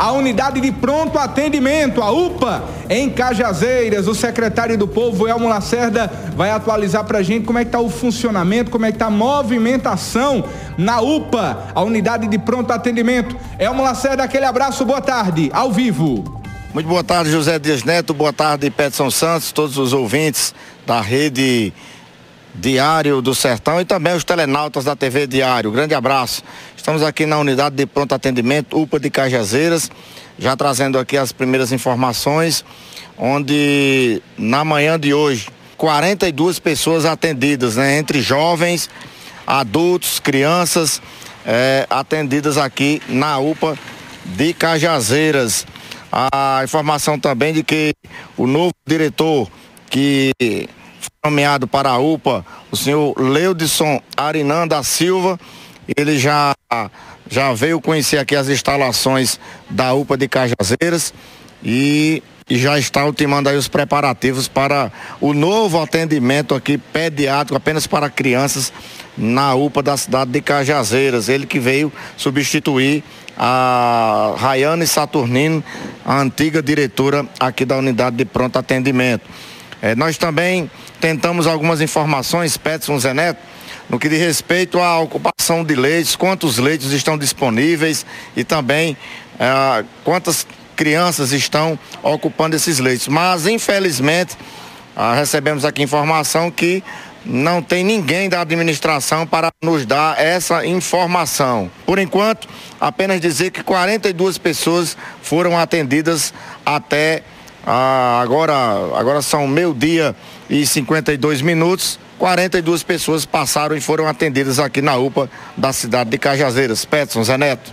a unidade de pronto atendimento, a UPA, em Cajazeiras. O secretário do Povo, Elmo Lacerda, vai atualizar para a gente como é que está o funcionamento, como é que está a movimentação na UPA, a unidade de pronto atendimento. Elmo Lacerda, aquele abraço, boa tarde, ao vivo. Muito boa tarde, José Dias Neto, boa tarde, Petson Santos, todos os ouvintes da rede Diário do Sertão e também os telenautas da TV Diário. Grande abraço. Estamos aqui na unidade de pronto atendimento UPA de Cajazeiras, já trazendo aqui as primeiras informações, onde na manhã de hoje 42 pessoas atendidas, né, entre jovens, adultos, crianças, é, atendidas aqui na UPA de Cajazeiras. A informação também de que o novo diretor que nomeado para a UPA, o senhor Leudson Arinan da Silva. Ele já, já veio conhecer aqui as instalações da UPA de Cajazeiras e, e já está ultimando aí os preparativos para o novo atendimento aqui pediátrico apenas para crianças na UPA da cidade de Cajazeiras. Ele que veio substituir a Rayane Saturnino, a antiga diretora aqui da unidade de pronto atendimento. É, nós também tentamos algumas informações, Petson Zeneto, no que diz respeito à ocupação de leitos, quantos leitos estão disponíveis e também é, quantas crianças estão ocupando esses leitos. Mas, infelizmente, ah, recebemos aqui informação que não tem ninguém da administração para nos dar essa informação. Por enquanto, apenas dizer que 42 pessoas foram atendidas até ah, agora, agora são meio-dia e 52 minutos. 42 pessoas passaram e foram atendidas aqui na UPA da cidade de Cajazeiras. Petson, Zé Neto.